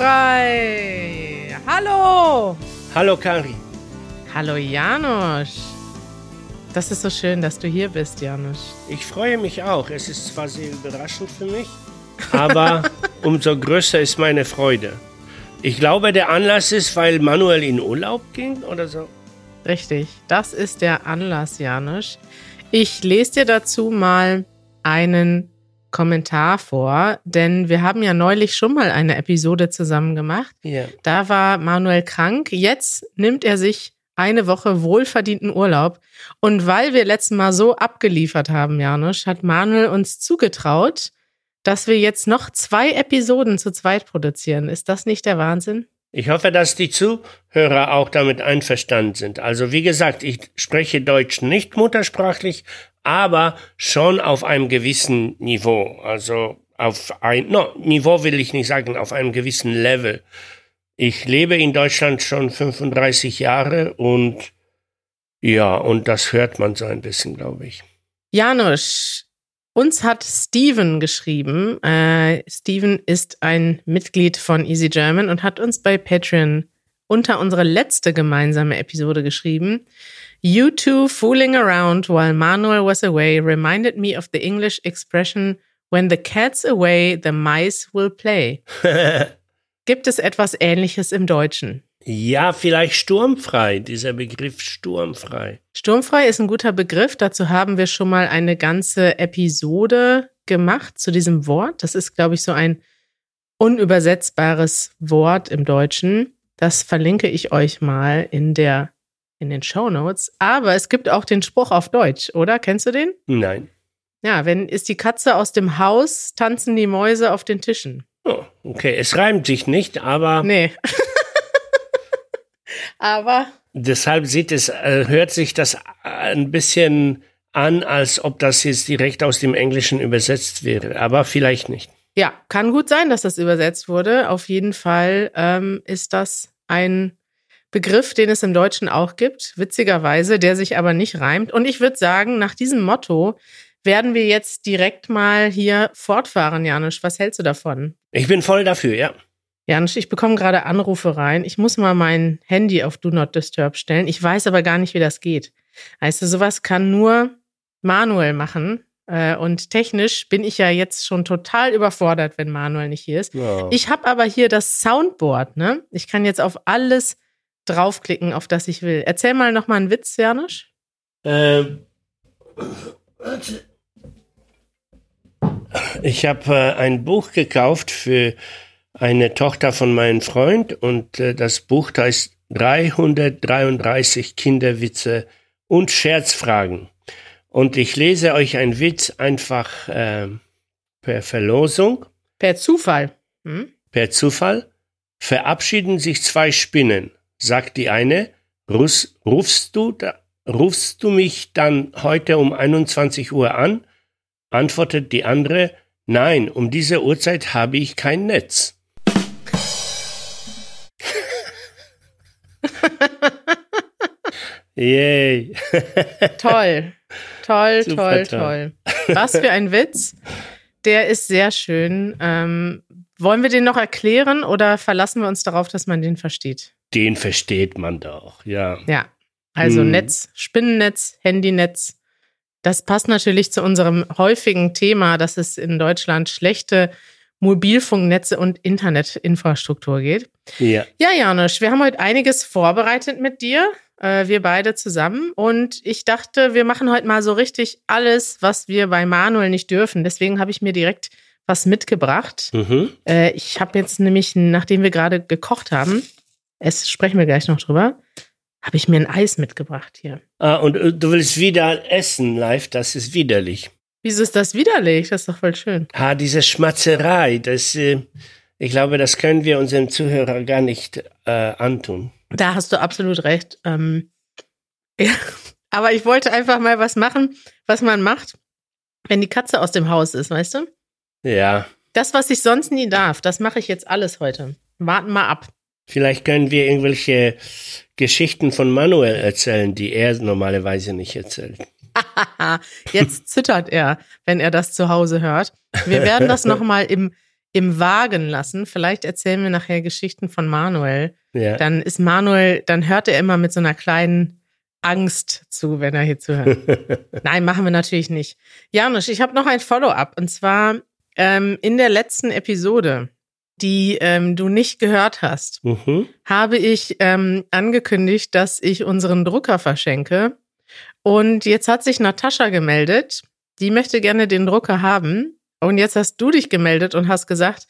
Sturmfrei! Hallo! Hallo Kari. Hallo Janusz. Das ist so schön, dass du hier bist, Janusz. Ich freue mich auch. Es ist zwar sehr überraschend für mich, aber umso größer ist meine Freude. Ich glaube, der Anlass ist, weil Manuel in Urlaub ging oder so. Richtig, das ist der Anlass, Janusz. Ich lese dir dazu mal einen Kommentar vor, denn wir haben ja neulich schon mal eine Episode zusammen gemacht. Ja. Da war Manuel krank. Jetzt nimmt er sich eine Woche wohlverdienten Urlaub. Und weil wir letztes Mal so abgeliefert haben, Janusz, hat Manuel uns zugetraut, dass wir jetzt noch zwei Episoden zu zweit produzieren. Ist das nicht der Wahnsinn? Ich hoffe, dass die Zuhörer auch damit einverstanden sind. Also wie gesagt, ich spreche Deutsch nicht muttersprachlich, aber schon auf einem gewissen Niveau. Also auf ein no, Niveau will ich nicht sagen, auf einem gewissen Level. Ich lebe in Deutschland schon 35 Jahre und ja, und das hört man so ein bisschen, glaube ich. Janusz, uns hat Steven geschrieben. Äh, Steven ist ein Mitglied von Easy German und hat uns bei Patreon unter unsere letzte gemeinsame Episode geschrieben. You two fooling around while Manuel was away reminded me of the English expression When the cat's away, the mice will play. Gibt es etwas Ähnliches im Deutschen? Ja, vielleicht sturmfrei, dieser Begriff sturmfrei. Sturmfrei ist ein guter Begriff. Dazu haben wir schon mal eine ganze Episode gemacht zu diesem Wort. Das ist, glaube ich, so ein unübersetzbares Wort im Deutschen. Das verlinke ich euch mal in der in den Show Notes. Aber es gibt auch den Spruch auf Deutsch, oder? Kennst du den? Nein. Ja, wenn ist die Katze aus dem Haus, tanzen die Mäuse auf den Tischen. Oh, okay, es reimt sich nicht, aber Nee. Aber deshalb sieht es, äh, hört sich das ein bisschen an, als ob das jetzt direkt aus dem Englischen übersetzt wäre, aber vielleicht nicht. ja, kann gut sein, dass das übersetzt wurde. Auf jeden Fall ähm, ist das ein Begriff, den es im Deutschen auch gibt, witzigerweise, der sich aber nicht reimt. Und ich würde sagen, nach diesem Motto werden wir jetzt direkt mal hier fortfahren, Janusz. Was hältst du davon? Ich bin voll dafür, ja. Janusz, ich bekomme gerade Anrufe rein. Ich muss mal mein Handy auf Do Not Disturb stellen. Ich weiß aber gar nicht, wie das geht. Weißt du, sowas kann nur Manuel machen. Äh, Und technisch bin ich ja jetzt schon total überfordert, wenn Manuel nicht hier ist. Ja. Ich habe aber hier das Soundboard, ne? Ich kann jetzt auf alles draufklicken, auf das ich will. Erzähl mal noch mal einen Witz, Janusz. Ähm. Ich habe äh, ein Buch gekauft für eine Tochter von meinem Freund und äh, das Buch heißt 333 Kinderwitze und Scherzfragen. Und ich lese euch einen Witz einfach ähm, per Verlosung, Per Zufall. Hm? per Zufall. Verabschieden sich zwei Spinnen, sagt die eine. Rufst, du da, rufst du mich dann heute um 21 Uhr an? Antwortet die andere. Nein, um diese Uhrzeit habe ich kein Netz. Yay. Toll. Toll, Super toll, toll. Was für ein Witz. Der ist sehr schön. Ähm, wollen wir den noch erklären oder verlassen wir uns darauf, dass man den versteht? Den versteht man doch, ja. Ja. Also Hm. Netz, Spinnennetz, Handynetz. Das passt natürlich zu unserem häufigen Thema, dass es in Deutschland schlechte Mobilfunknetze und Internetinfrastruktur geht. Ja. Ja, Janusz, wir haben heute einiges vorbereitet mit dir, äh, wir beide zusammen. Und ich dachte, wir machen heute mal so richtig alles, was wir bei Manuel nicht dürfen. Deswegen habe ich mir direkt was mitgebracht. Mhm. Äh, ich habe jetzt nämlich, nachdem wir gerade gekocht haben, es sprechen wir gleich noch drüber, habe ich mir ein Eis mitgebracht hier. Ah, und äh, du willst wieder essen live, das ist widerlich. Wieso ist das widerlich? Das ist doch voll schön. Ah, diese Schmatzerei, das, äh, ich glaube, das können wir unseren Zuhörern gar nicht äh, antun. Da hast du absolut recht. Ähm, ja. Aber ich wollte einfach mal was machen, was man macht, wenn die Katze aus dem Haus ist, weißt du? Ja, Das, was ich sonst nie darf, das mache ich jetzt alles heute. Warten mal ab. Vielleicht können wir irgendwelche Geschichten von Manuel erzählen, die er normalerweise nicht erzählt. Jetzt zittert er, wenn er das zu Hause hört. Wir werden das nochmal im, im Wagen lassen. Vielleicht erzählen wir nachher Geschichten von Manuel. Ja. Dann ist Manuel, dann hört er immer mit so einer kleinen Angst zu, wenn er hier zuhört. Nein, machen wir natürlich nicht. Janusz, ich habe noch ein Follow-up und zwar ähm, in der letzten Episode, die ähm, du nicht gehört hast, mhm. habe ich ähm, angekündigt, dass ich unseren Drucker verschenke. Und jetzt hat sich Natascha gemeldet. Die möchte gerne den Drucker haben. Und jetzt hast du dich gemeldet und hast gesagt,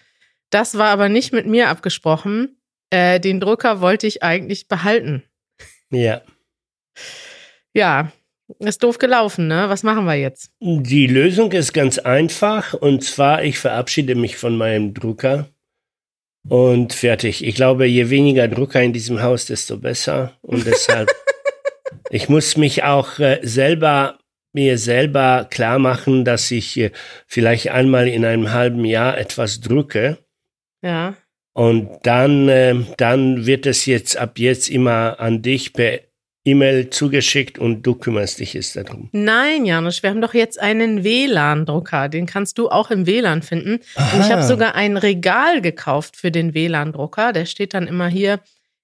das war aber nicht mit mir abgesprochen. Äh, den Drucker wollte ich eigentlich behalten. Ja. Ja, ist doof gelaufen, ne? Was machen wir jetzt? Die Lösung ist ganz einfach und zwar, ich verabschiede mich von meinem Drucker und fertig. Ich glaube, je weniger Drucker in diesem Haus, desto besser und deshalb, ich muss mich auch äh, selber mir selber klar machen, dass ich äh, vielleicht einmal in einem halben Jahr etwas drücke. Ja. Und dann, äh, dann wird es jetzt ab jetzt immer an dich per E-Mail zugeschickt und du kümmerst dich jetzt darum. Nein, Janusz, wir haben doch jetzt einen WLAN-Drucker. Den kannst du auch im WLAN finden. Und ich habe sogar ein Regal gekauft für den WLAN-Drucker. Der steht dann immer hier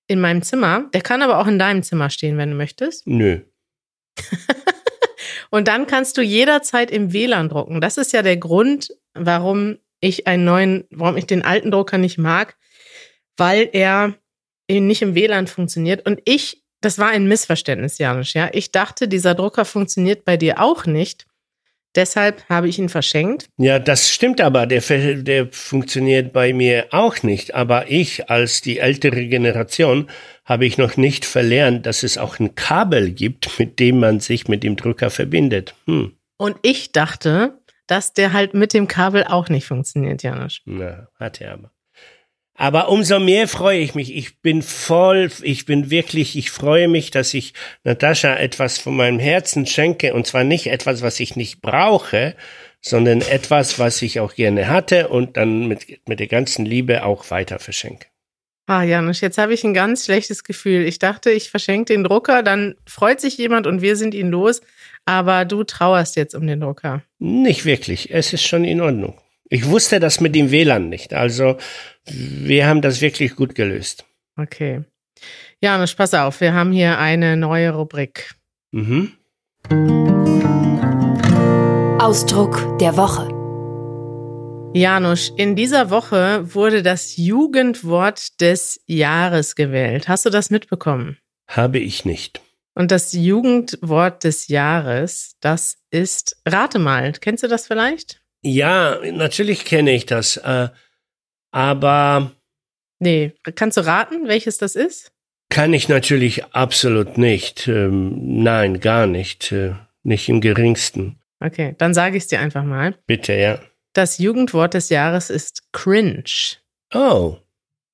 in meinem Zimmer. Der kann aber auch in deinem Zimmer stehen, wenn du möchtest. Nö. und dann kannst du jederzeit im WLAN drucken. Das ist ja der Grund, warum ich einen neuen, warum ich den alten Drucker nicht mag, weil er eben nicht im WLAN funktioniert. Und ich das war ein Missverständnis, Janusz, ja. Ich dachte, dieser Drucker funktioniert bei dir auch nicht. Deshalb habe ich ihn verschenkt. Ja, das stimmt aber. Der, der funktioniert bei mir auch nicht. Aber ich als die ältere Generation habe ich noch nicht verlernt, dass es auch ein Kabel gibt, mit dem man sich mit dem Drucker verbindet. Hm. Und ich dachte, dass der halt mit dem Kabel auch nicht funktioniert, Janusz. Na, hat er aber. Aber umso mehr freue ich mich. Ich bin voll, ich bin wirklich, ich freue mich, dass ich Natascha etwas von meinem Herzen schenke. Und zwar nicht etwas, was ich nicht brauche, sondern etwas, was ich auch gerne hatte und dann mit, mit der ganzen Liebe auch weiter verschenke. Ah, Janusz, jetzt habe ich ein ganz schlechtes Gefühl. Ich dachte, ich verschenke den Drucker, dann freut sich jemand und wir sind ihn los. Aber du trauerst jetzt um den Drucker. Nicht wirklich. Es ist schon in Ordnung. Ich wusste das mit dem WLAN nicht. Also wir haben das wirklich gut gelöst. Okay. Janusz, pass auf, wir haben hier eine neue Rubrik. Mhm. Ausdruck der Woche. Janusz, in dieser Woche wurde das Jugendwort des Jahres gewählt. Hast du das mitbekommen? Habe ich nicht. Und das Jugendwort des Jahres, das ist, rate mal, kennst du das vielleicht? Ja, natürlich kenne ich das. Äh, aber. Nee, kannst du raten, welches das ist? Kann ich natürlich absolut nicht. Ähm, nein, gar nicht. Äh, nicht im geringsten. Okay, dann sage ich es dir einfach mal. Bitte, ja. Das Jugendwort des Jahres ist cringe. Oh,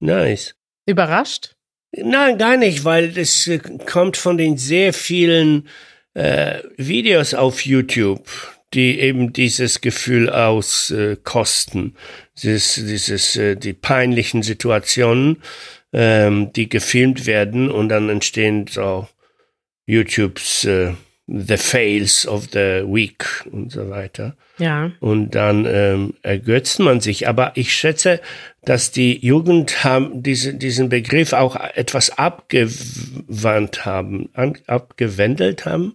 nice. Überrascht? Nein, gar nicht, weil es äh, kommt von den sehr vielen äh, Videos auf YouTube die eben dieses Gefühl auskosten, äh, dieses, dieses, äh, die peinlichen Situationen, ähm, die gefilmt werden und dann entstehen so YouTubes äh, The Fails of the Week und so weiter. Ja. Und dann ähm, ergötzt man sich. Aber ich schätze, dass die Jugend haben diese, diesen Begriff auch etwas abgewandt haben, an, abgewendelt haben.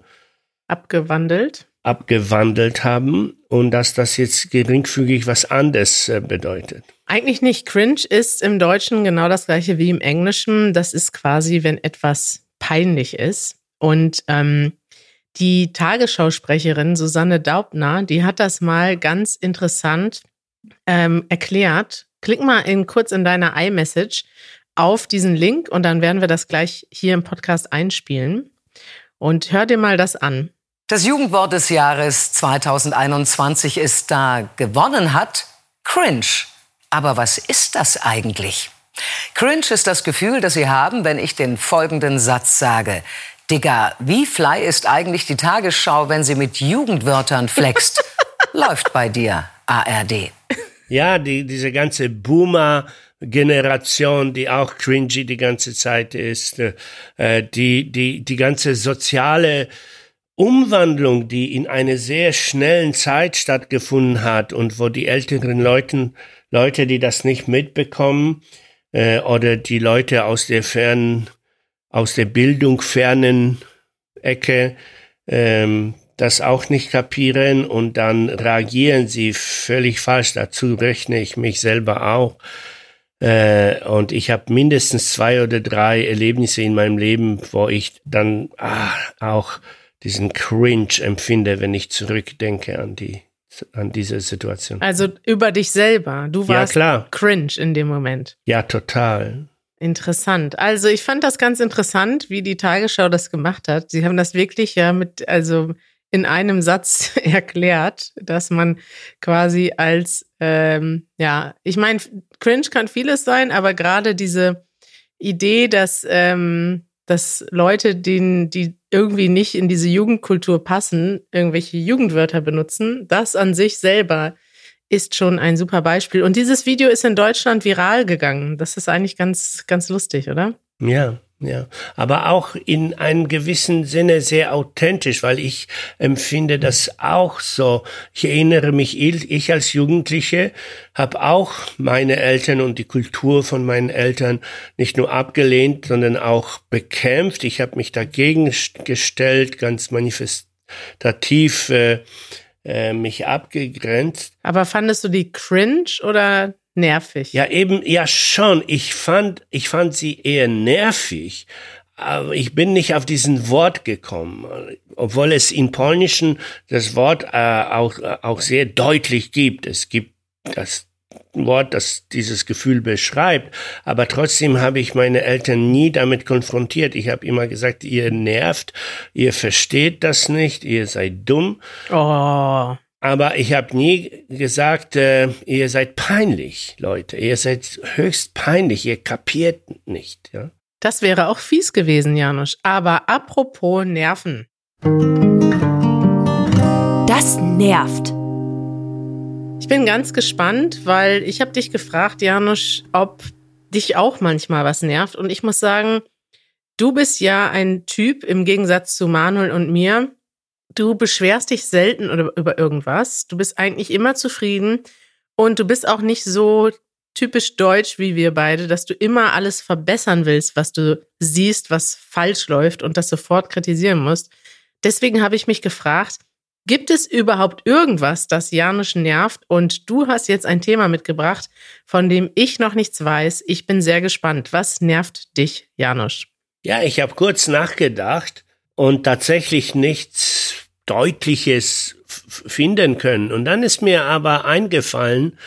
Abgewandelt? Abgewandelt haben und dass das jetzt geringfügig was anderes äh, bedeutet. Eigentlich nicht. Cringe ist im Deutschen genau das gleiche wie im Englischen. Das ist quasi, wenn etwas peinlich ist. Und ähm, die Tagesschausprecherin Susanne Daubner, die hat das mal ganz interessant ähm, erklärt. Klick mal in, kurz in deiner iMessage auf diesen Link und dann werden wir das gleich hier im Podcast einspielen. Und hör dir mal das an. Das Jugendwort des Jahres 2021 ist da gewonnen hat cringe. Aber was ist das eigentlich? Cringe ist das Gefühl, das Sie haben, wenn ich den folgenden Satz sage. Digga, wie fly ist eigentlich die Tagesschau, wenn sie mit Jugendwörtern flext? Läuft bei dir, ARD. Ja, die, diese ganze Boomer, Generation, die auch cringy die ganze Zeit ist, äh, die, die, die ganze soziale Umwandlung, die in einer sehr schnellen Zeit stattgefunden hat und wo die älteren Leuten, Leute, die das nicht mitbekommen äh, oder die Leute aus der fernen, aus der Bildung fernen Ecke ähm, das auch nicht kapieren und dann reagieren sie völlig falsch. Dazu rechne ich mich selber auch. Äh, und ich habe mindestens zwei oder drei Erlebnisse in meinem Leben, wo ich dann ah, auch diesen Cringe empfinde, wenn ich zurückdenke an die an diese Situation. Also über dich selber. Du warst ja, klar. cringe in dem Moment. Ja, total. Interessant. Also ich fand das ganz interessant, wie die Tagesschau das gemacht hat. Sie haben das wirklich ja mit, also in einem Satz erklärt, dass man quasi als, ähm, ja, ich meine, cringe kann vieles sein, aber gerade diese Idee, dass, ähm, dass Leute, denen, die irgendwie nicht in diese Jugendkultur passen, irgendwelche Jugendwörter benutzen, das an sich selber ist schon ein super Beispiel. Und dieses Video ist in Deutschland viral gegangen. Das ist eigentlich ganz, ganz lustig, oder? Ja, ja, aber auch in einem gewissen Sinne sehr authentisch, weil ich empfinde das auch so. Ich erinnere mich, ich als Jugendliche habe auch meine Eltern und die Kultur von meinen Eltern nicht nur abgelehnt, sondern auch bekämpft. Ich habe mich dagegen gestellt, ganz manifestativ äh, äh, mich abgegrenzt. Aber fandest du die cringe oder nervig. Ja, eben, ja schon. Ich fand, ich fand sie eher nervig. Aber ich bin nicht auf diesen Wort gekommen, obwohl es in Polnischen das Wort äh, auch, auch sehr deutlich gibt. Es gibt das Wort, das dieses Gefühl beschreibt, aber trotzdem habe ich meine Eltern nie damit konfrontiert. Ich habe immer gesagt, ihr nervt, ihr versteht das nicht, ihr seid dumm. Oh. Aber ich habe nie gesagt, äh, ihr seid peinlich, Leute. Ihr seid höchst peinlich. Ihr kapiert nicht. Ja? Das wäre auch fies gewesen, Janusz. Aber apropos Nerven. Das nervt. Ich bin ganz gespannt, weil ich habe dich gefragt, Janusz, ob dich auch manchmal was nervt. Und ich muss sagen, du bist ja ein Typ im Gegensatz zu Manuel und mir, Du beschwerst dich selten über irgendwas. Du bist eigentlich immer zufrieden und du bist auch nicht so typisch deutsch wie wir beide, dass du immer alles verbessern willst, was du siehst, was falsch läuft und das sofort kritisieren musst. Deswegen habe ich mich gefragt, gibt es überhaupt irgendwas, das Janusz nervt? Und du hast jetzt ein Thema mitgebracht, von dem ich noch nichts weiß. Ich bin sehr gespannt. Was nervt dich, Janusz? Ja, ich habe kurz nachgedacht und tatsächlich nichts Deutliches finden können. Und dann ist mir aber eingefallen,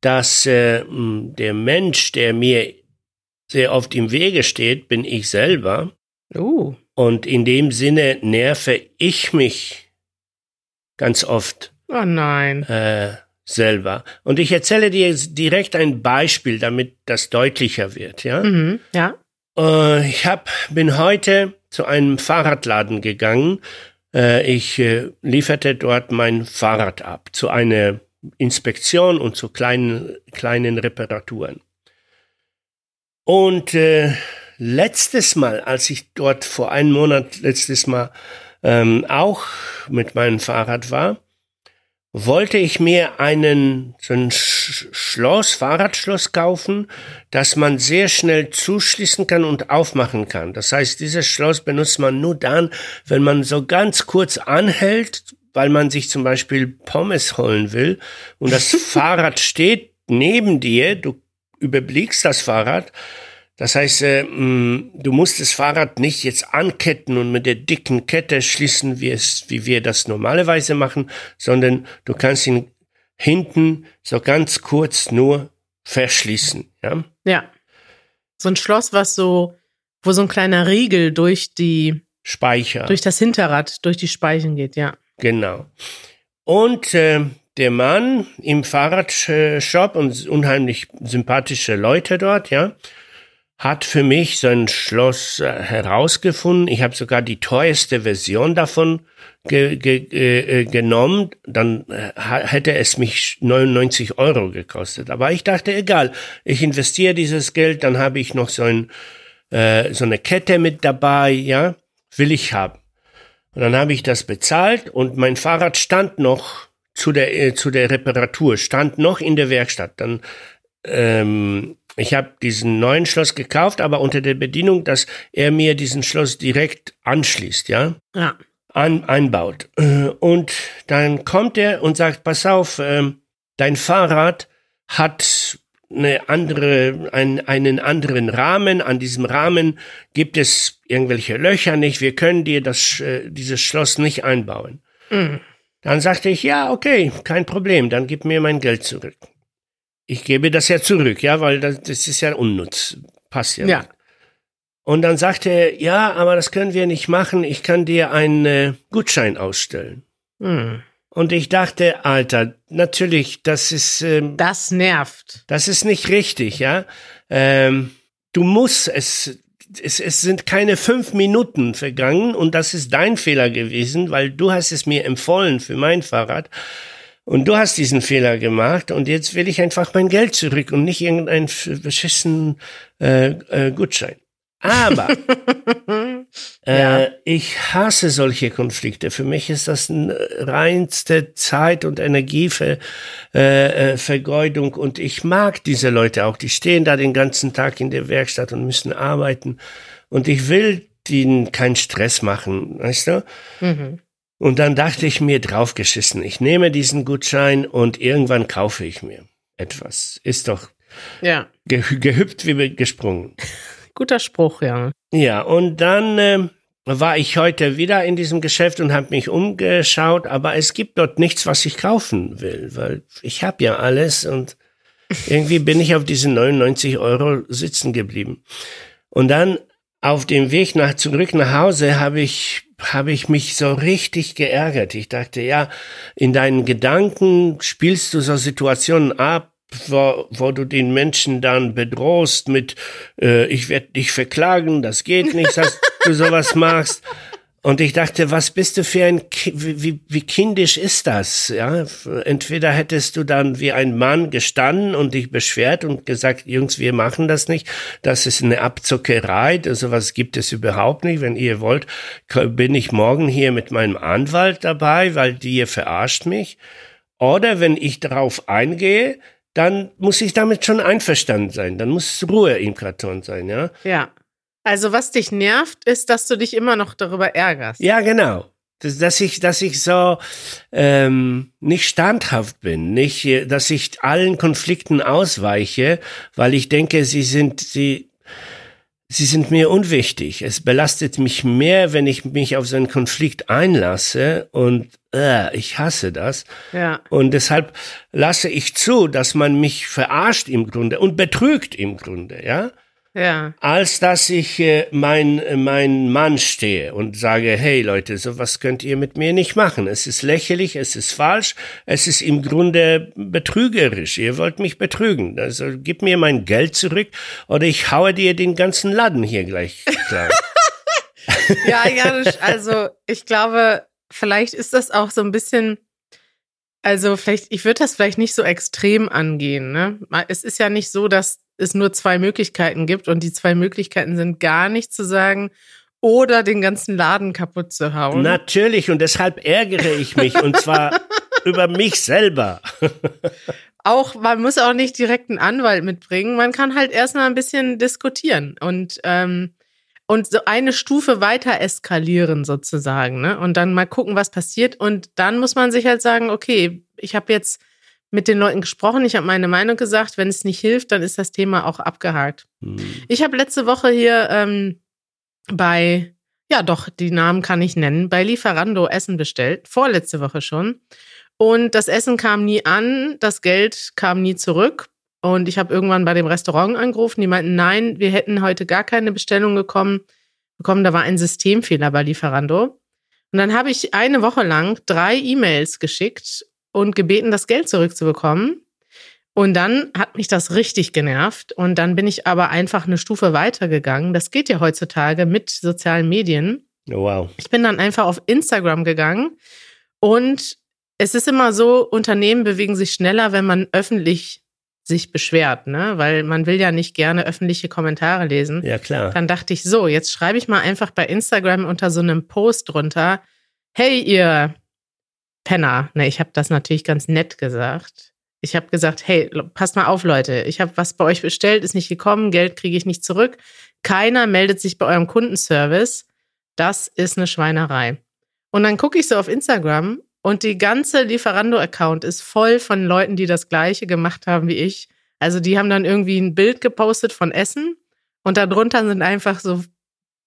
dass äh, der Mensch, der mir sehr oft im Wege steht, bin ich selber. Uh. Und in dem Sinne nerve ich mich ganz oft. Oh nein. Äh, selber. Und ich erzähle dir direkt ein Beispiel, damit das deutlicher wird. Ja. Mhm, ja. Äh, ich hab, bin heute zu einem Fahrradladen gegangen ich äh, lieferte dort mein Fahrrad ab zu einer Inspektion und zu kleinen, kleinen Reparaturen. Und äh, letztes Mal, als ich dort vor einem Monat letztes Mal ähm, auch mit meinem Fahrrad war, wollte ich mir einen, so ein Schloss, Fahrradschloss kaufen, das man sehr schnell zuschließen kann und aufmachen kann. Das heißt, dieses Schloss benutzt man nur dann, wenn man so ganz kurz anhält, weil man sich zum Beispiel Pommes holen will und das Fahrrad steht neben dir, du überblickst das Fahrrad das heißt, äh, mm, du musst das Fahrrad nicht jetzt anketten und mit der dicken Kette schließen, wie, es, wie wir das normalerweise machen, sondern du kannst ihn hinten so ganz kurz nur verschließen. Ja. ja. So ein Schloss, was so, wo so ein kleiner Riegel durch die Speicher. Durch das Hinterrad, durch die Speichen geht, ja. Genau. Und äh, der Mann im Fahrradshop und unheimlich sympathische Leute dort, ja, hat für mich sein Schloss äh, herausgefunden. Ich habe sogar die teuerste Version davon ge ge äh, genommen. Dann äh, hätte es mich 99 Euro gekostet. Aber ich dachte, egal, ich investiere dieses Geld, dann habe ich noch so, ein, äh, so eine Kette mit dabei, ja, will ich haben. Und dann habe ich das bezahlt und mein Fahrrad stand noch zu der, äh, zu der Reparatur, stand noch in der Werkstatt. Dann, ähm, ich habe diesen neuen Schloss gekauft, aber unter der Bedienung, dass er mir diesen Schloss direkt anschließt, ja? Ja. An, einbaut. Und dann kommt er und sagt, pass auf, ähm, dein Fahrrad hat eine andere, ein, einen anderen Rahmen. An diesem Rahmen gibt es irgendwelche Löcher nicht. Wir können dir das, äh, dieses Schloss nicht einbauen. Mhm. Dann sagte ich, ja, okay, kein Problem, dann gib mir mein Geld zurück. Ich gebe das ja zurück, ja, weil das, das ist ja unnütz. Passt ja. Ja. nicht. Und dann sagte er, ja, aber das können wir nicht machen. Ich kann dir einen äh, Gutschein ausstellen. Mhm. Und ich dachte, Alter, natürlich, das ist, ähm, Das nervt. das ist nicht richtig, ja. Ähm, du musst es, es, es sind keine fünf Minuten vergangen und das ist dein Fehler gewesen, weil du hast es mir empfohlen für mein Fahrrad. Und du hast diesen Fehler gemacht und jetzt will ich einfach mein Geld zurück und nicht irgendeinen beschissenen äh, äh, Gutschein. Aber Ja. äh, ich hasse solche Konflikte. Für mich ist das eine reinste Zeit- und Energievergeudung äh, äh, Vergeudung. und ich mag diese Leute auch. Die stehen da den ganzen Tag in der Werkstatt und müssen arbeiten und ich will ihnen keinen Stress machen, weißt du? Mhm. Und dann dachte ich mir draufgeschissen, ich nehme diesen Gutschein und irgendwann kaufe ich mir etwas. Ist doch Ja. ge gehüpft wie gesprungen. Guter Spruch, ja. Ja, und dann ähm, war ich heute wieder in diesem Geschäft und habe mich umgeschaut, aber es gibt dort nichts, was ich kaufen will, weil ich habe ja alles und irgendwie bin ich auf diesen 99 Euro sitzen geblieben. Und dann auf dem Weg nach zurück nach Hause habe ich habe ich mich so richtig geärgert. Ich dachte, ja, in deinen Gedanken spielst du so Situationen ab, wo, wo du den Menschen dann bedrohst mit, äh, ich werde dich verklagen, das geht nicht, dass du sowas machst. Und ich dachte, was bist du für ein, Ki wie, wie, kindisch ist das? Ja, entweder hättest du dann wie ein Mann gestanden und dich beschwert und gesagt, Jungs, wir machen das nicht. Das ist eine Abzockerei. Sowas gibt es überhaupt nicht. Wenn ihr wollt, bin ich morgen hier mit meinem Anwalt dabei, weil die verarscht mich. Oder wenn ich darauf eingehe, dann muss ich damit schon einverstanden sein. Dann muss Ruhe im Karton sein, ja? Ja. Also, was dich nervt, ist, dass du dich immer noch darüber ärgerst. Ja, genau. Das, dass ich, dass ich so ähm, nicht standhaft bin, nicht, äh, dass ich allen Konflikten ausweiche, weil ich denke, sie sind, sie, sie sind mir unwichtig. Es belastet mich mehr, wenn ich mich auf so einen Konflikt einlasse und äh, ich hasse das. Ja. Und deshalb lasse ich zu, dass man mich verarscht im Grunde und betrügt im Grunde, ja Ja. als dass ich äh, mein, mein Mann stehe und sage, hey Leute, sowas könnt ihr mit mir nicht machen. Es ist lächerlich, es ist falsch, es ist im Grunde betrügerisch. Ihr wollt mich betrügen. Also gib mir mein Geld zurück oder ich haue dir den ganzen Laden hier gleich klar. Ja, Janusz, also ich glaube, vielleicht ist das auch so ein bisschen, also vielleicht, ich würde das vielleicht nicht so extrem angehen. Ne? Es ist ja nicht so, dass es nur zwei Möglichkeiten gibt und die zwei Möglichkeiten sind gar nicht zu sagen oder den ganzen Laden kaputt zu hauen. Natürlich und deshalb ärgere ich mich und zwar über mich selber. auch, man muss auch nicht direkt einen Anwalt mitbringen. Man kann halt erstmal ein bisschen diskutieren und, ähm, und so eine Stufe weiter eskalieren sozusagen, ne? Und dann mal gucken, was passiert. Und dann muss man sich halt sagen, okay, ich habe jetzt mit den Leuten gesprochen, ich habe meine Meinung gesagt, wenn es nicht hilft, dann ist das Thema auch abgehakt. Hm. Ich habe letzte Woche hier ähm, bei, ja doch, die Namen kann ich nennen, bei Lieferando Essen bestellt, vorletzte Woche schon. Und das Essen kam nie an, das Geld kam nie zurück. Und ich habe irgendwann bei dem Restaurant angerufen, die meinten, nein, wir hätten heute gar keine Bestellung gekommen, bekommen. Da war ein Systemfehler bei Lieferando. Und dann habe ich eine Woche lang drei E-Mails geschickt und gebeten, das Geld zurückzubekommen. Und dann hat mich das richtig genervt. Und dann bin ich aber einfach eine Stufe weitergegangen. Das geht ja heutzutage mit sozialen Medien. Oh, wow. Ich bin dann einfach auf Instagram gegangen. Und es ist immer so, Unternehmen bewegen sich schneller, wenn man öffentlich sich beschwert, ne? Weil man will ja nicht gerne öffentliche Kommentare lesen. Ja, klar. Dann dachte ich so, jetzt schreibe ich mal einfach bei Instagram unter so einem Post drunter, hey ihr Penner. Ne, ich habe das natürlich ganz nett gesagt. Ich habe gesagt, hey, passt mal auf, Leute. Ich habe was bei euch bestellt, ist nicht gekommen, Geld kriege ich nicht zurück. Keiner meldet sich bei eurem Kundenservice. Das ist eine Schweinerei. Und dann gucke ich so auf Instagram und die ganze Lieferando-Account ist voll von Leuten, die das Gleiche gemacht haben wie ich. Also die haben dann irgendwie ein Bild gepostet von Essen und darunter sind einfach so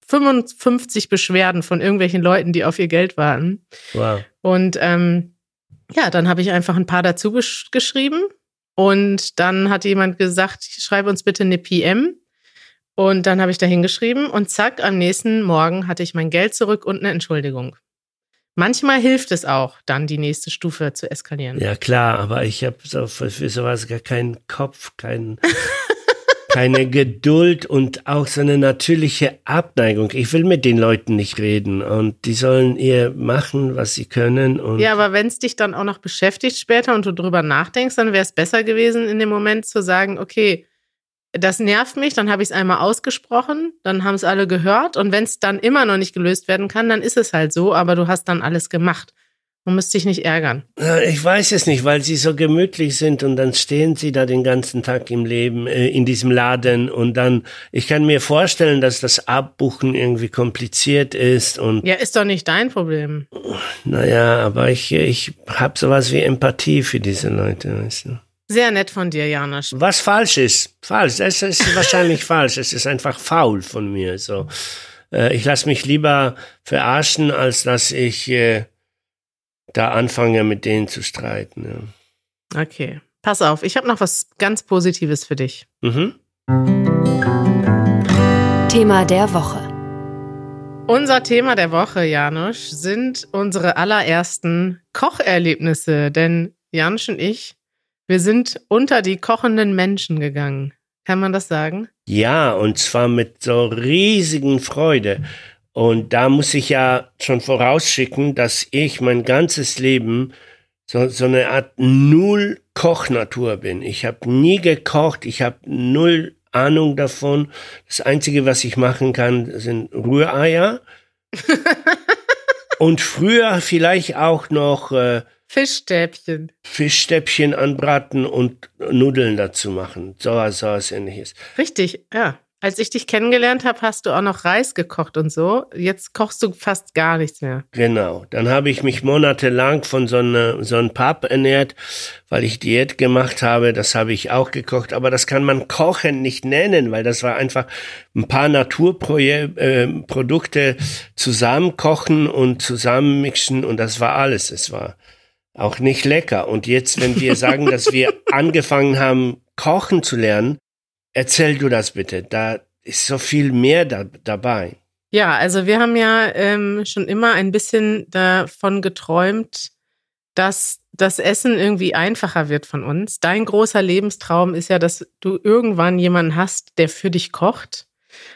55 Beschwerden von irgendwelchen Leuten, die auf ihr Geld warten. Wow. Und ähm, ja, dann habe ich einfach ein paar dazu geschrieben. Und dann hat jemand gesagt, schreib uns bitte eine PM. Und dann habe ich da hingeschrieben und zack, am nächsten Morgen hatte ich mein Geld zurück und eine Entschuldigung. Manchmal hilft es auch, dann die nächste Stufe zu eskalieren. Ja, klar, aber ich habe so für, für sowas gar keinen Kopf, keinen keine Geduld und auch so eine natürliche Abneigung. Ich will mit den Leuten nicht reden und die sollen ihr machen, was sie können. Ja, aber wenn es dich dann auch noch beschäftigt später und du drüber nachdenkst, dann wäre es besser gewesen, in dem Moment zu sagen, okay, das nervt mich, dann habe ich es einmal ausgesprochen, dann haben es alle gehört und wenn es dann immer noch nicht gelöst werden kann, dann ist es halt so, aber du hast dann alles gemacht. Man müsste dich nicht ärgern. Ich weiß es nicht, weil sie so gemütlich sind und dann stehen sie da den ganzen Tag im Leben, äh, in diesem Laden und dann, ich kann mir vorstellen, dass das Abbuchen irgendwie kompliziert ist und. Ja, ist doch nicht dein Problem. Naja, aber ich, ich habe sowas wie Empathie für diese Leute, weißt du. Sehr nett von dir, Janosch. Was falsch ist, falsch, es ist wahrscheinlich falsch, es ist einfach faul von mir, so. Äh, ich lasse mich lieber verarschen, als dass ich, äh, da anfange, mit denen zu streiten. Ja. Okay. Pass auf, ich habe noch was ganz Positives für dich. Mhm. Thema der Woche. Unser Thema der Woche, Janusz, sind unsere allerersten Kocherlebnisse. Denn Janusz und ich, wir sind unter die kochenden Menschen gegangen. Kann man das sagen? Ja, und zwar mit so riesigen Freude. Und da muss ich ja schon vorausschicken, dass ich mein ganzes Leben so, so eine Art Null-Kochnatur bin. Ich habe nie gekocht, ich habe null Ahnung davon. Das Einzige, was ich machen kann, sind Rühreier. Und früher vielleicht auch noch äh, Fischstäbchen. Fischstäbchen anbraten und Nudeln dazu machen. So, so was ähnliches. Richtig, ja. Als ich dich kennengelernt habe, hast du auch noch Reis gekocht und so. Jetzt kochst du fast gar nichts mehr. Genau. Dann habe ich mich monatelang von so, eine, so einem Pap ernährt, weil ich Diät gemacht habe. Das habe ich auch gekocht. Aber das kann man Kochen nicht nennen, weil das war einfach ein paar Naturprodukte äh, zusammenkochen und zusammenmixen und das war alles. Es war auch nicht lecker. Und jetzt, wenn wir sagen, dass wir angefangen haben, kochen zu lernen, Erzähl du das bitte. Da ist so viel mehr da, dabei. Ja, also wir haben ja ähm, schon immer ein bisschen davon geträumt, dass das Essen irgendwie einfacher wird von uns. Dein großer Lebenstraum ist ja, dass du irgendwann jemanden hast, der für dich kocht.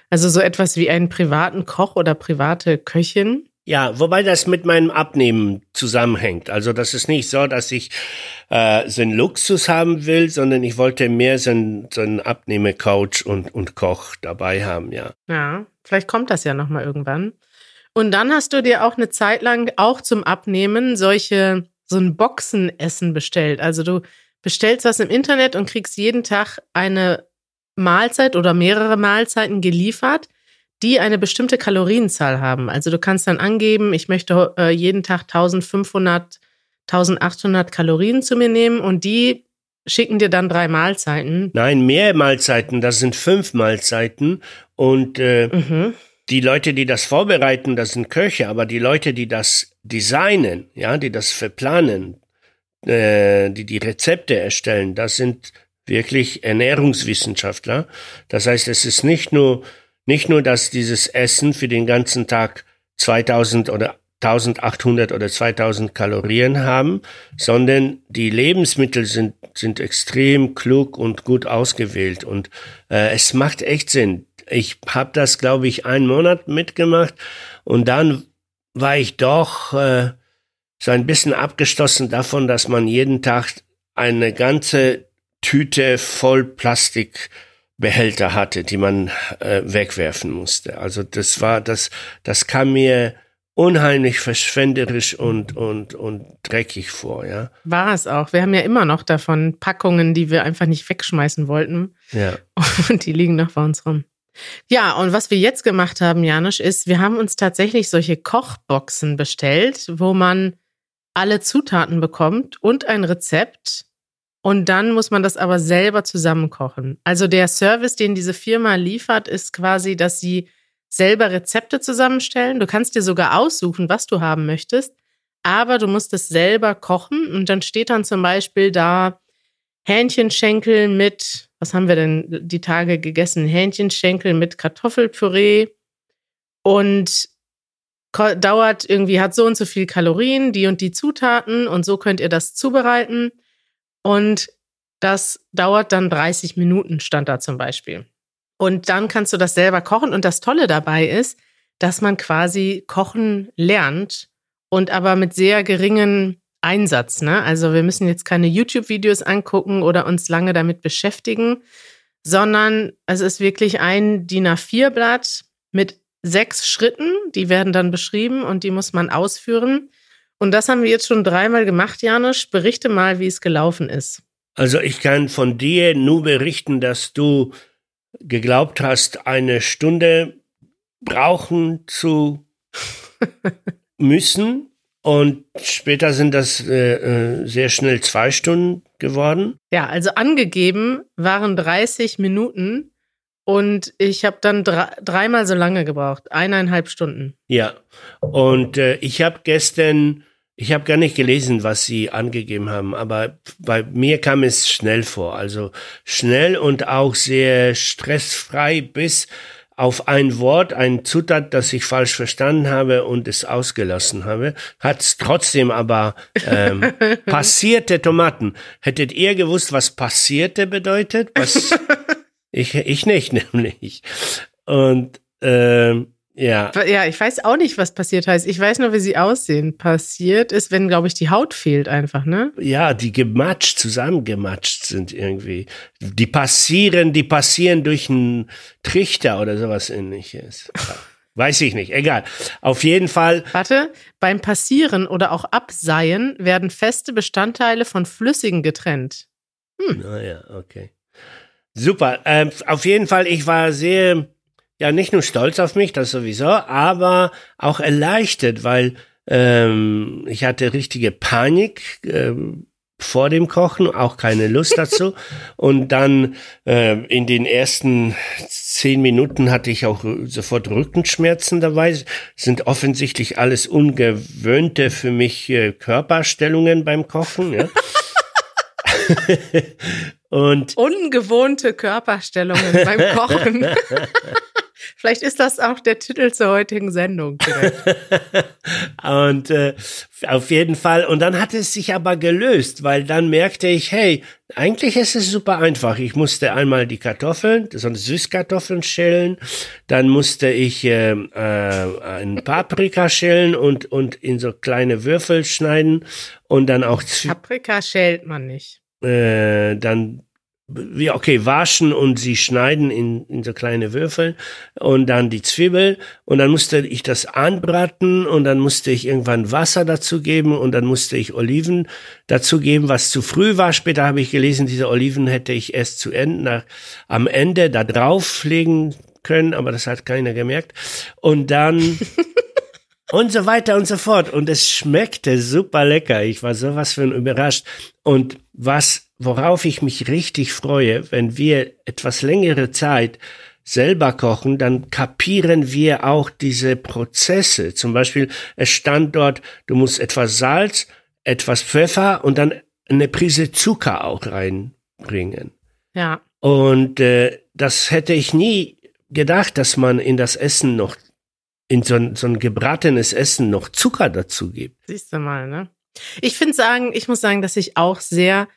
Also so etwas wie einen privaten Koch oder private Köchin. Ja, wobei das mit meinem Abnehmen zusammenhängt. Also das ist nicht so, dass ich äh, so einen Luxus haben will, sondern ich wollte mehr so einen, so einen Abnehmecoach und, und Koch dabei haben, ja. Ja, vielleicht kommt das ja nochmal irgendwann. Und dann hast du dir auch eine Zeit lang auch zum Abnehmen solche, so ein Boxenessen bestellt. Also du bestellst was im Internet und kriegst jeden Tag eine Mahlzeit oder mehrere Mahlzeiten geliefert die eine bestimmte Kalorienzahl haben. Also du kannst dann angeben, ich möchte äh, jeden Tag 1500, 1800 Kalorien zu mir nehmen und die schicken dir dann drei Mahlzeiten. Nein, mehr Mahlzeiten, das sind fünf Mahlzeiten und äh, mhm. die Leute, die das vorbereiten, das sind Köche, aber die Leute, die das designen, ja, die das verplanen, äh, die die Rezepte erstellen, das sind wirklich Ernährungswissenschaftler. Das heißt, es ist nicht nur nicht nur, dass dieses Essen für den ganzen Tag 2000 oder 1800 oder 2000 Kalorien haben, sondern die Lebensmittel sind, sind extrem klug und gut ausgewählt und äh, es macht echt Sinn. Ich habe das, glaube ich, einen Monat mitgemacht und dann war ich doch äh, so ein bisschen abgestoßen davon, dass man jeden Tag eine ganze Tüte voll Plastik Behälter hatte, die man äh, wegwerfen musste. Also das war das, das kam mir unheimlich verschwenderisch und, und, und dreckig vor, ja. War es auch. Wir haben ja immer noch davon Packungen, die wir einfach nicht wegschmeißen wollten. Ja. Und die liegen noch bei uns rum. Ja, und was wir jetzt gemacht haben, Janusz, ist, wir haben uns tatsächlich solche Kochboxen bestellt, wo man alle Zutaten bekommt und ein Rezept. Und dann muss man das aber selber zusammenkochen. Also der Service, den diese Firma liefert, ist quasi, dass sie selber Rezepte zusammenstellen. Du kannst dir sogar aussuchen, was du haben möchtest, aber du musst es selber kochen. Und dann steht dann zum Beispiel da Hähnchenschenkel mit, was haben wir denn die Tage gegessen? Hähnchenschenkel mit Kartoffelpüree und dauert irgendwie, hat so und so viel Kalorien, die und die Zutaten und so könnt ihr das zubereiten. Und das dauert dann 30 Minuten, stand da zum Beispiel. Und dann kannst du das selber kochen. Und das Tolle dabei ist, dass man quasi kochen lernt und aber mit sehr geringen Einsatz. Ne? Also wir müssen jetzt keine YouTube-Videos angucken oder uns lange damit beschäftigen, sondern es ist wirklich ein DIN A4-Blatt mit sechs Schritten, die werden dann beschrieben und die muss man ausführen. Und das haben wir jetzt schon dreimal gemacht, Janusz. Berichte mal, wie es gelaufen ist. Also ich kann von dir nur berichten, dass du geglaubt hast, eine Stunde brauchen zu müssen. Und später sind das äh, äh, sehr schnell zwei Stunden geworden. Ja, also angegeben waren 30 Minuten und ich habe dann dreimal so lange gebraucht, eineinhalb Stunden. Ja, und äh, ich habe gestern, ich habe gar nicht gelesen, was sie angegeben haben, aber bei mir kam es schnell vor. Also schnell und auch sehr stressfrei bis auf ein Wort, ein Zutat, das ich falsch verstanden habe und es ausgelassen habe, hat es trotzdem aber ähm, passierte Tomaten. Hättet ihr gewusst, was passierte bedeutet? Was Ich, ich nicht, nämlich. Und ähm, ja. Ja, ich weiß auch nicht, was passiert heißt. Ich weiß nur, wie sie aussehen. Passiert ist, wenn, glaube ich, die Haut fehlt einfach, ne? Ja, die gematscht, zusammengematscht sind irgendwie. Die passieren, die passieren durch einen Trichter oder sowas ähnliches. Weiß ich nicht, egal. Auf jeden Fall. Warte, beim Passieren oder auch Abseien werden feste Bestandteile von Flüssigen getrennt. Hm. Naja, okay. Super. Ähm, auf jeden Fall, ich war sehr, ja, nicht nur stolz auf mich, das sowieso, aber auch erleichtert, weil ähm, ich hatte richtige Panik ähm, vor dem Kochen, auch keine Lust dazu. Und dann äh, in den ersten zehn Minuten hatte ich auch sofort Rückenschmerzen dabei. Sind offensichtlich alles ungewöhnte für mich äh, Körperstellungen beim Kochen. Ja. Und Ungewohnte Körperstellungen beim Kochen. Vielleicht ist das auch der Titel zur heutigen Sendung. und äh, auf jeden Fall. Und dann hat es sich aber gelöst, weil dann merkte ich, hey, eigentlich ist es super einfach. Ich musste einmal die Kartoffeln, so Süßkartoffeln schälen, dann musste ich äh, äh, ein Paprika schälen und, und in so kleine Würfel schneiden und dann auch Paprika schält man nicht äh, dann wie okay, waschen und sie schneiden in, in so kleine Würfel und dann die Zwiebel und dann musste ich das anbraten und dann musste ich irgendwann Wasser dazu geben und dann musste ich Oliven dazu geben, was zu früh war. Später habe ich gelesen, diese Oliven hätte ich erst zu Ende, nach, am Ende da drauf legen können, aber das hat keiner gemerkt. Und dann und so weiter und so fort. Und es schmeckte super lecker. Ich war sowas von überrascht. Und was, worauf ich mich richtig freue, wenn wir etwas längere Zeit selber kochen, dann kapieren wir auch diese Prozesse. Zum Beispiel, es stand dort, du musst etwas Salz, etwas Pfeffer und dann eine Prise Zucker auch reinbringen. Ja. Und äh, das hätte ich nie gedacht, dass man in das Essen noch, in so ein, so ein gebratenes Essen noch Zucker dazu gibt. Siehst du mal, ne? Ich finde sagen, ich muss sagen, dass ich auch sehr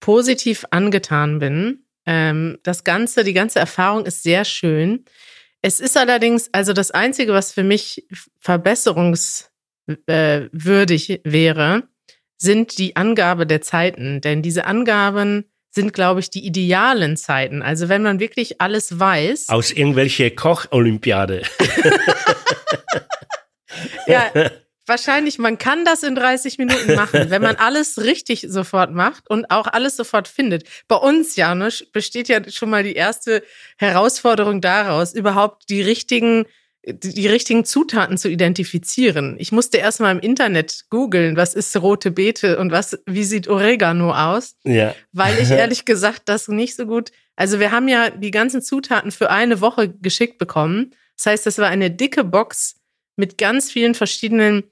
positiv angetan bin. Ähm, das Ganze, die ganze Erfahrung ist sehr schön. Es ist allerdings, also das Einzige, was für mich verbesserungswürdig äh, wäre, sind die Angabe der Zeiten. Denn diese Angaben sind, glaube ich, die idealen Zeiten. Also wenn man wirklich alles weiß. Aus irgendwelche Koch-Olympiade. ja, wahrscheinlich, man kann das in 30 Minuten machen, wenn man alles richtig sofort macht und auch alles sofort findet. Bei uns, Janusz, besteht ja schon mal die erste Herausforderung daraus, überhaupt die richtigen die richtigen Zutaten zu identifizieren. Ich musste erst mal im Internet googeln, was ist rote Beete und was, wie sieht Oregano aus? Ja. Weil ich ehrlich gesagt das nicht so gut. Also wir haben ja die ganzen Zutaten für eine Woche geschickt bekommen. Das heißt, das war eine dicke Box mit ganz vielen verschiedenen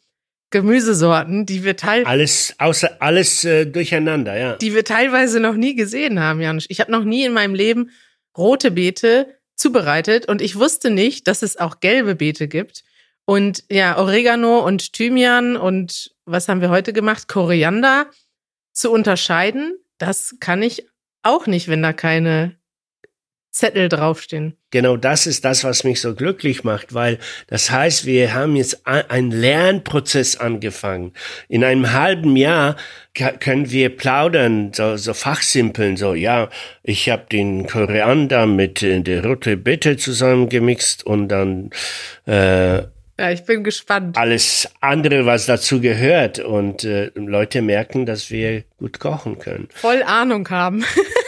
Gemüsesorten, die wir teilweise alles außer alles äh, durcheinander, ja. Die wir teilweise noch nie gesehen haben, Janusz. Ich habe noch nie in meinem Leben rote Beete zubereitet und ich wusste nicht, dass es auch gelbe Beete gibt. Und ja, Oregano und Thymian und was haben wir heute gemacht? Koriander zu unterscheiden, das kann ich auch nicht, wenn da keine Zettel draufstehen. Genau das ist das, was mich so glücklich macht, weil das heißt, wir haben jetzt einen Lernprozess angefangen. In einem halben Jahr können wir plaudern, so, so fachsimpeln, so, ja, ich habe den Koriander mit äh, der rote Beete zusammengemixt und dann äh, ja, ich bin gespannt. Alles andere, was dazu gehört. Und äh, Leute merken, dass wir gut kochen können. Voll Ahnung haben.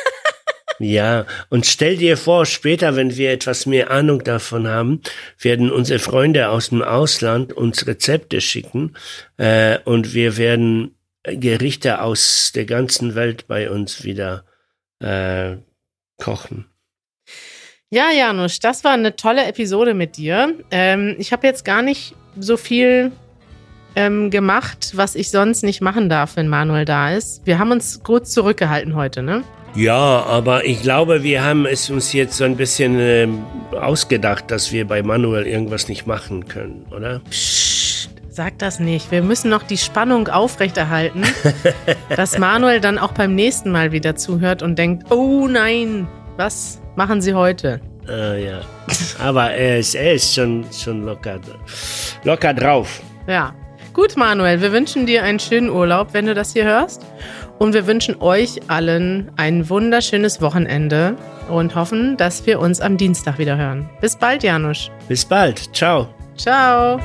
Ja, und stell dir vor, später, wenn wir etwas mehr Ahnung davon haben, werden unsere Freunde aus dem Ausland uns Rezepte schicken äh, und wir werden Gerichte aus der ganzen Welt bei uns wieder äh, kochen. Ja, Janusz, das war eine tolle Episode mit dir. Ähm, ich habe jetzt gar nicht so viel ähm, gemacht, was ich sonst nicht machen darf, wenn Manuel da ist. Wir haben uns kurz zurückgehalten heute, ne? Ja, aber ich glaube, wir haben es uns jetzt so ein bisschen äh, ausgedacht, dass wir bei Manuel irgendwas nicht machen können, oder? Psst, sag das nicht. Wir müssen noch die Spannung aufrechterhalten, dass Manuel dann auch beim nächsten Mal wieder zuhört und denkt, oh nein, was machen Sie heute? Äh, ja. Aber er ist, er ist schon, schon locker, locker drauf. Ja. Gut, Manuel, wir wünschen dir einen schönen Urlaub, wenn du das hier hörst. Und wir wünschen euch allen ein wunderschönes Wochenende und hoffen, dass wir uns am Dienstag wieder hören. Bis bald, Janusz. Bis bald. Ciao. Ciao.